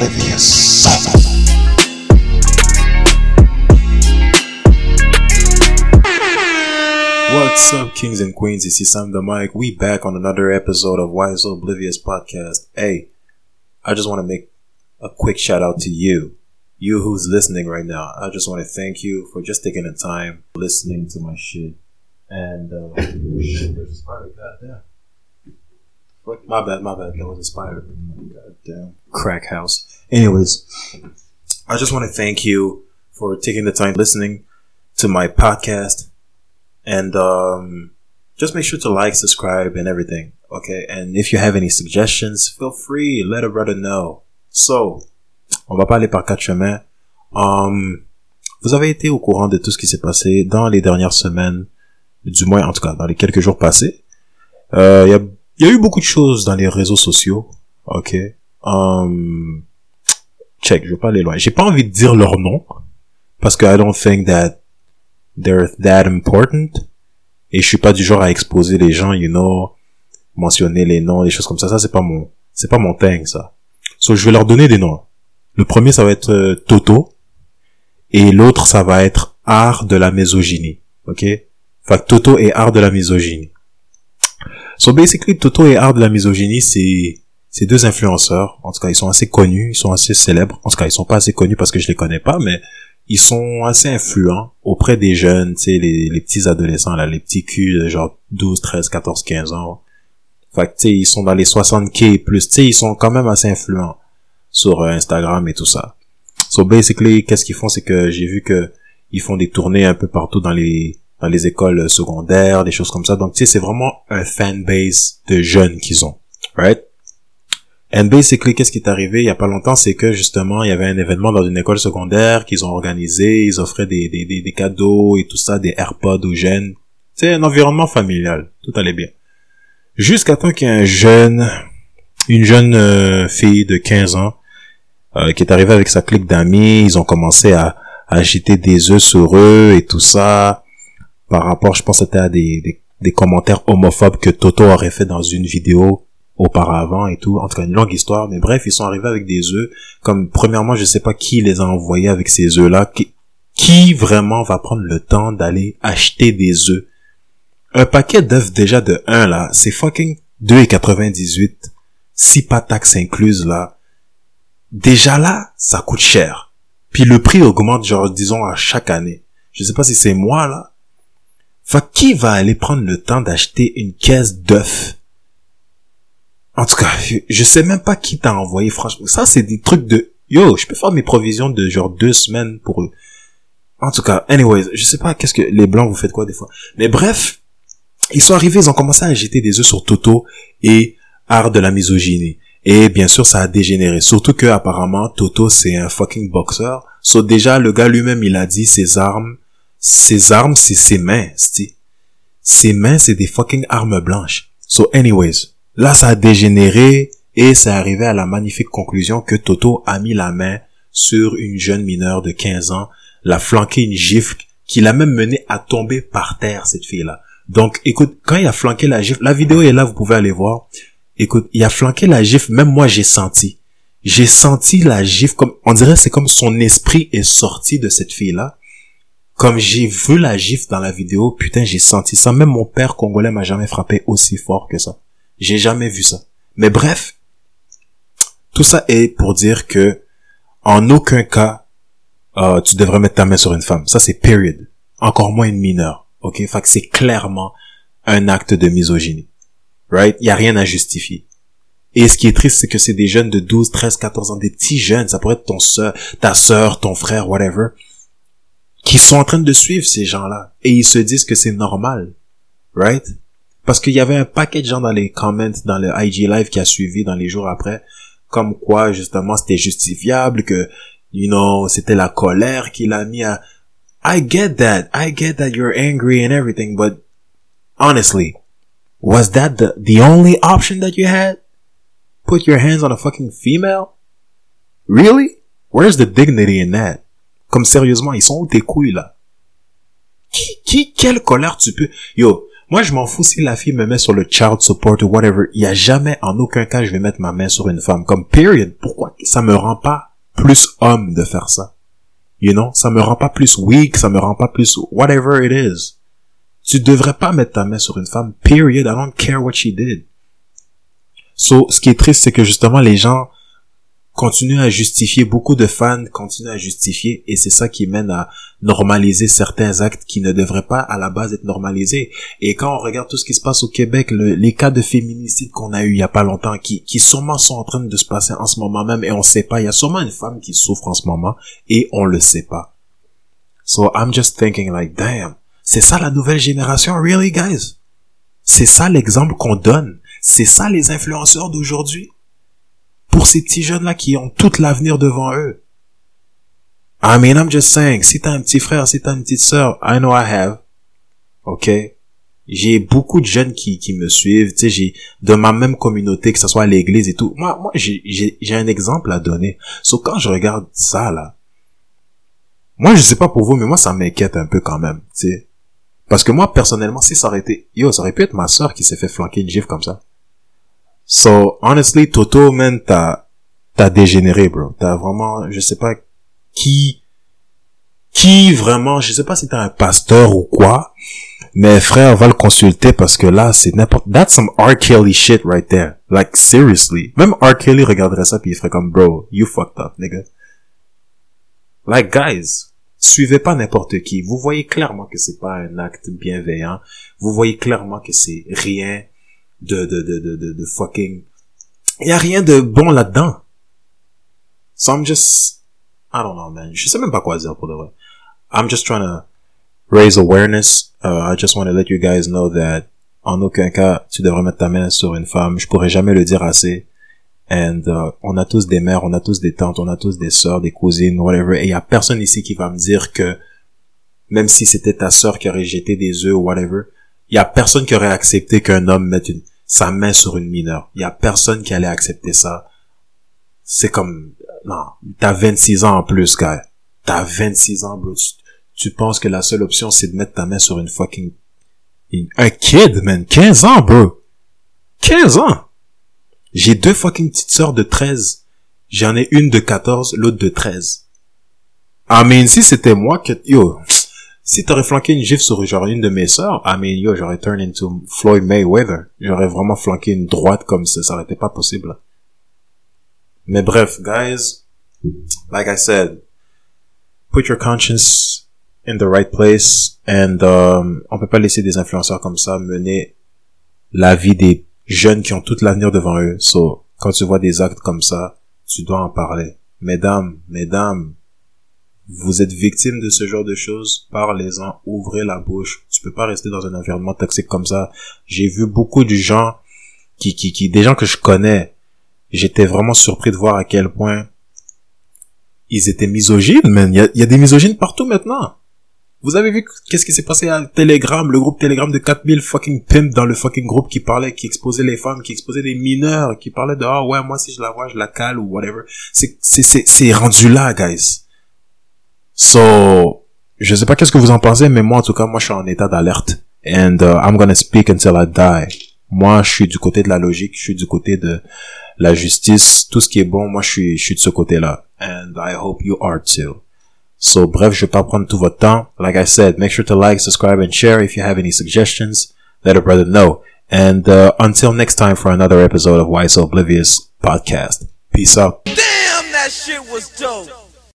Oblivious. What's up, kings and queens? Ici Sam the Mike. We back on another episode of Why So Oblivious podcast. Hey, I just want to make a quick shout out to you, you who's listening right now. I just want to thank you for just taking the time listening to my shit. And uh, shit, there's a spider. Goddamn. My bad, my bad. That was a spider. Goddamn. Crack house. Anyways, I just want to thank you for taking the time listening to my podcast and um, just make sure to like, subscribe, and everything. Okay, and if you have any suggestions, feel free, let a brother know. So, on va pas aller par quatre chemins. Um, vous avez été au courant de tout ce qui s'est passé dans les dernières semaines, du moins en tout cas dans les quelques jours passés. Euh, y a eu beaucoup de choses dans les réseaux sociaux. Ok? Um, check, je vais pas aller loin. J'ai pas envie de dire leur nom parce que I don't think that they're that important. Et je suis pas du genre à exposer les gens, you know, mentionner les noms, des choses comme ça. Ça, c'est pas mon, c'est pas mon thing, ça. So, je vais leur donner des noms. Le premier, ça va être euh, Toto. Et l'autre, ça va être Art de la misogynie. Ok? Fait Toto et Art de la misogynie. So, basically, Toto et Art de la misogynie, c'est, c'est deux influenceurs. En tout cas, ils sont assez connus, ils sont assez célèbres. En tout cas, ils sont pas assez connus parce que je les connais pas, mais ils sont assez influents auprès des jeunes, tu sais, les, les petits adolescents, là, les petits culs genre 12, 13, 14, 15 ans. Fait que, tu sais, ils sont dans les 60K plus, tu sais, ils sont quand même assez influents sur euh, Instagram et tout ça. So, basically, qu'est-ce qu'ils font, c'est que j'ai vu que ils font des tournées un peu partout dans les, dans les écoles secondaires, des choses comme ça. Donc, tu sais, c'est vraiment un fanbase de jeunes qu'ils ont. Right? And basically, qu'est-ce qui est arrivé il y a pas longtemps, c'est que justement, il y avait un événement dans une école secondaire qu'ils ont organisé, ils offraient des, des, des, cadeaux et tout ça, des AirPods aux jeunes. C'est un environnement familial, tout allait bien. Jusqu'à temps qu'il y ait un jeune, une jeune euh, fille de 15 ans, euh, qui est arrivée avec sa clique d'amis, ils ont commencé à, à agiter des œufs sur eux et tout ça, par rapport, je pense, c'était à des, commentaires homophobes que Toto aurait fait dans une vidéo auparavant et tout. En tout cas, une longue histoire. Mais bref, ils sont arrivés avec des œufs. Comme, premièrement, je sais pas qui les a envoyés avec ces œufs-là. Qui, qui vraiment va prendre le temps d'aller acheter des œufs? Un paquet d'œufs déjà de 1 là, c'est fucking 2,98. Si pas taxes incluses là. Déjà là, ça coûte cher. Puis le prix augmente genre, disons, à chaque année. Je sais pas si c'est moi là. Enfin, qui va aller prendre le temps d'acheter une caisse d'œufs en tout cas, je, sais même pas qui t'a envoyé, franchement. Ça, c'est des trucs de, yo, je peux faire mes provisions de genre deux semaines pour eux. En tout cas, anyways, je sais pas qu'est-ce que les blancs vous faites quoi des fois. Mais bref, ils sont arrivés, ils ont commencé à jeter des œufs sur Toto et art de la misogynie. Et bien sûr, ça a dégénéré. Surtout que apparemment, Toto c'est un fucking boxeur. So déjà, le gars lui-même, il a dit ses armes, ses armes, c'est ses mains, Ses mains, c'est des fucking armes blanches. So anyways, Là, ça a dégénéré et c'est arrivé à la magnifique conclusion que Toto a mis la main sur une jeune mineure de 15 ans, l'a flanqué une gifle qui l'a même mené à tomber par terre, cette fille-là. Donc, écoute, quand il a flanqué la gifle, la vidéo est là, vous pouvez aller voir. Écoute, il a flanqué la gifle, même moi j'ai senti. J'ai senti la gifle comme, on dirait c'est comme son esprit est sorti de cette fille-là. Comme j'ai vu la gifle dans la vidéo, putain, j'ai senti ça. Même mon père congolais m'a jamais frappé aussi fort que ça. J'ai jamais vu ça. Mais bref, tout ça est pour dire que en aucun cas euh, tu devrais mettre ta main sur une femme. Ça c'est period. Encore moins une mineure. Ok, fait que c'est clairement un acte de misogynie. Right? Il y a rien à justifier. Et ce qui est triste, c'est que c'est des jeunes de 12, 13, 14 ans, des petits jeunes, ça pourrait être ton soeur, ta soeur, ton frère, whatever, qui sont en train de suivre ces gens-là. Et ils se disent que c'est normal. Right? Parce qu'il y avait un paquet de gens dans les comments, dans le IG Live qui a suivi dans les jours après, comme quoi, justement, c'était justifiable, que, you know, c'était la colère qui l'a mis à... I get that. I get that you're angry and everything, but honestly, was that the, the only option that you had? Put your hands on a fucking female? Really? Where's the dignity in that? Comme sérieusement, ils sont où tes couilles là? Qui, qui, quelle colère tu peux... Yo, Moi, je m'en fous si la fille me met sur le child support ou whatever. Il y a jamais, en aucun cas, je vais mettre ma main sur une femme. Comme period. Pourquoi? Ça me rend pas plus homme de faire ça? You know? Ça me rend pas plus weak, ça me rend pas plus whatever it is. Tu devrais pas mettre ta main sur une femme. Period. I don't care what she did. So, ce qui est triste, c'est que justement, les gens, continue à justifier, beaucoup de fans continuent à justifier et c'est ça qui mène à normaliser certains actes qui ne devraient pas à la base être normalisés. Et quand on regarde tout ce qui se passe au Québec, les cas de féminicide qu'on a eu il y a pas longtemps, qui, qui sûrement sont en train de se passer en ce moment même et on sait pas, il y a sûrement une femme qui souffre en ce moment et on le sait pas. So I'm just thinking like, damn, c'est ça la nouvelle génération, really guys? C'est ça l'exemple qu'on donne? C'est ça les influenceurs d'aujourd'hui? Pour ces petits jeunes-là qui ont tout l'avenir devant eux. I mean, I'm just saying, si t'as un petit frère, si t'as une petite sœur, I know I have. Ok? J'ai beaucoup de jeunes qui, qui me suivent, tu sais, j'ai, de ma même communauté, que ce soit à l'église et tout. Moi, moi, j'ai, un exemple à donner. Sauf quand je regarde ça, là, moi, je sais pas pour vous, mais moi, ça m'inquiète un peu quand même, tu sais. Parce que moi, personnellement, si ça aurait été, yo, ça aurait pu être ma sœur qui s'est fait flanquer une gifle comme ça. So, honestly, Toto, man, t'as, t'as dégénéré, bro. T'as vraiment, je sais pas qui, qui vraiment, je sais pas si t'es un pasteur ou quoi, mais frère, va le consulter parce que là, c'est n'importe, that's some R. Kelly shit right there. Like, seriously. Même R. Kelly regarderait ça puis il ferait comme, bro, you fucked up, nigga. Like, guys, suivez pas n'importe qui. Vous voyez clairement que c'est pas un acte bienveillant. Vous voyez clairement que c'est rien de, de, de, de, de, fucking... Il y a rien de bon là-dedans. So I'm just... I don't know, man. Je sais même pas quoi dire pour de vrai. I'm just trying to raise awareness. Uh, I just want to let you guys know that en aucun cas, tu devrais mettre ta main sur une femme. Je pourrais jamais le dire assez. And uh, on a tous des mères, on a tous des tantes, on a tous des sœurs, des cousines, whatever. Et il y a personne ici qui va me dire que même si c'était ta sœur qui aurait jeté des œufs ou whatever, il y a personne qui aurait accepté qu'un homme mette une, sa main sur une mineure. Il y a personne qui allait accepter ça. C'est comme, non, t'as 26 ans en plus, gars. T'as 26 ans, bro. Tu, penses que la seule option, c'est de mettre ta main sur une fucking, un kid, man. 15 ans, bro. 15 ans. J'ai deux fucking petites sœurs de 13. J'en ai une de 14, l'autre de 13. Ah, mais si c'était moi que, yo, si t'aurais flanqué une gifle sur genre une de mes sœurs, I mean, yo, j'aurais turn into Floyd Mayweather. J'aurais vraiment flanqué une droite comme ça, ça n'aurait pas possible. Mais bref, guys, like I said, put your conscience in the right place and um, on peut pas laisser des influenceurs comme ça mener la vie des jeunes qui ont tout l'avenir devant eux. So, quand tu vois des actes comme ça, tu dois en parler. Mesdames, mesdames, vous êtes victime de ce genre de choses, parlez-en, ouvrez la bouche. Tu peux pas rester dans un environnement toxique comme ça. J'ai vu beaucoup de gens qui, qui, qui, des gens que je connais. J'étais vraiment surpris de voir à quel point ils étaient misogynes, man. Il y a, y a des misogynes partout maintenant. Vous avez vu qu'est-ce qui s'est passé à Telegram, le groupe Telegram de 4000 fucking pimps dans le fucking groupe qui parlait, qui exposait les femmes, qui exposait des mineurs, qui parlait de, ah ouais, moi si je la vois, je la cale ou whatever. C'est, c'est, c'est rendu là, guys. So, je sais pas qu'est-ce que vous en pensez, mais moi, en tout cas, moi, je suis en état d'alerte. And uh, I'm gonna speak until I die. Moi, je suis du côté de la logique, je suis du côté de la justice. Tout ce qui est bon, moi, je suis, je suis de ce côté-là. And I hope you are too. So, bref, je vais pas prendre tout votre temps. Like I said, make sure to like, subscribe, and share. If you have any suggestions, let a brother know. And uh, until next time for another episode of Why So Oblivious podcast. Peace out. Damn, that shit was dope.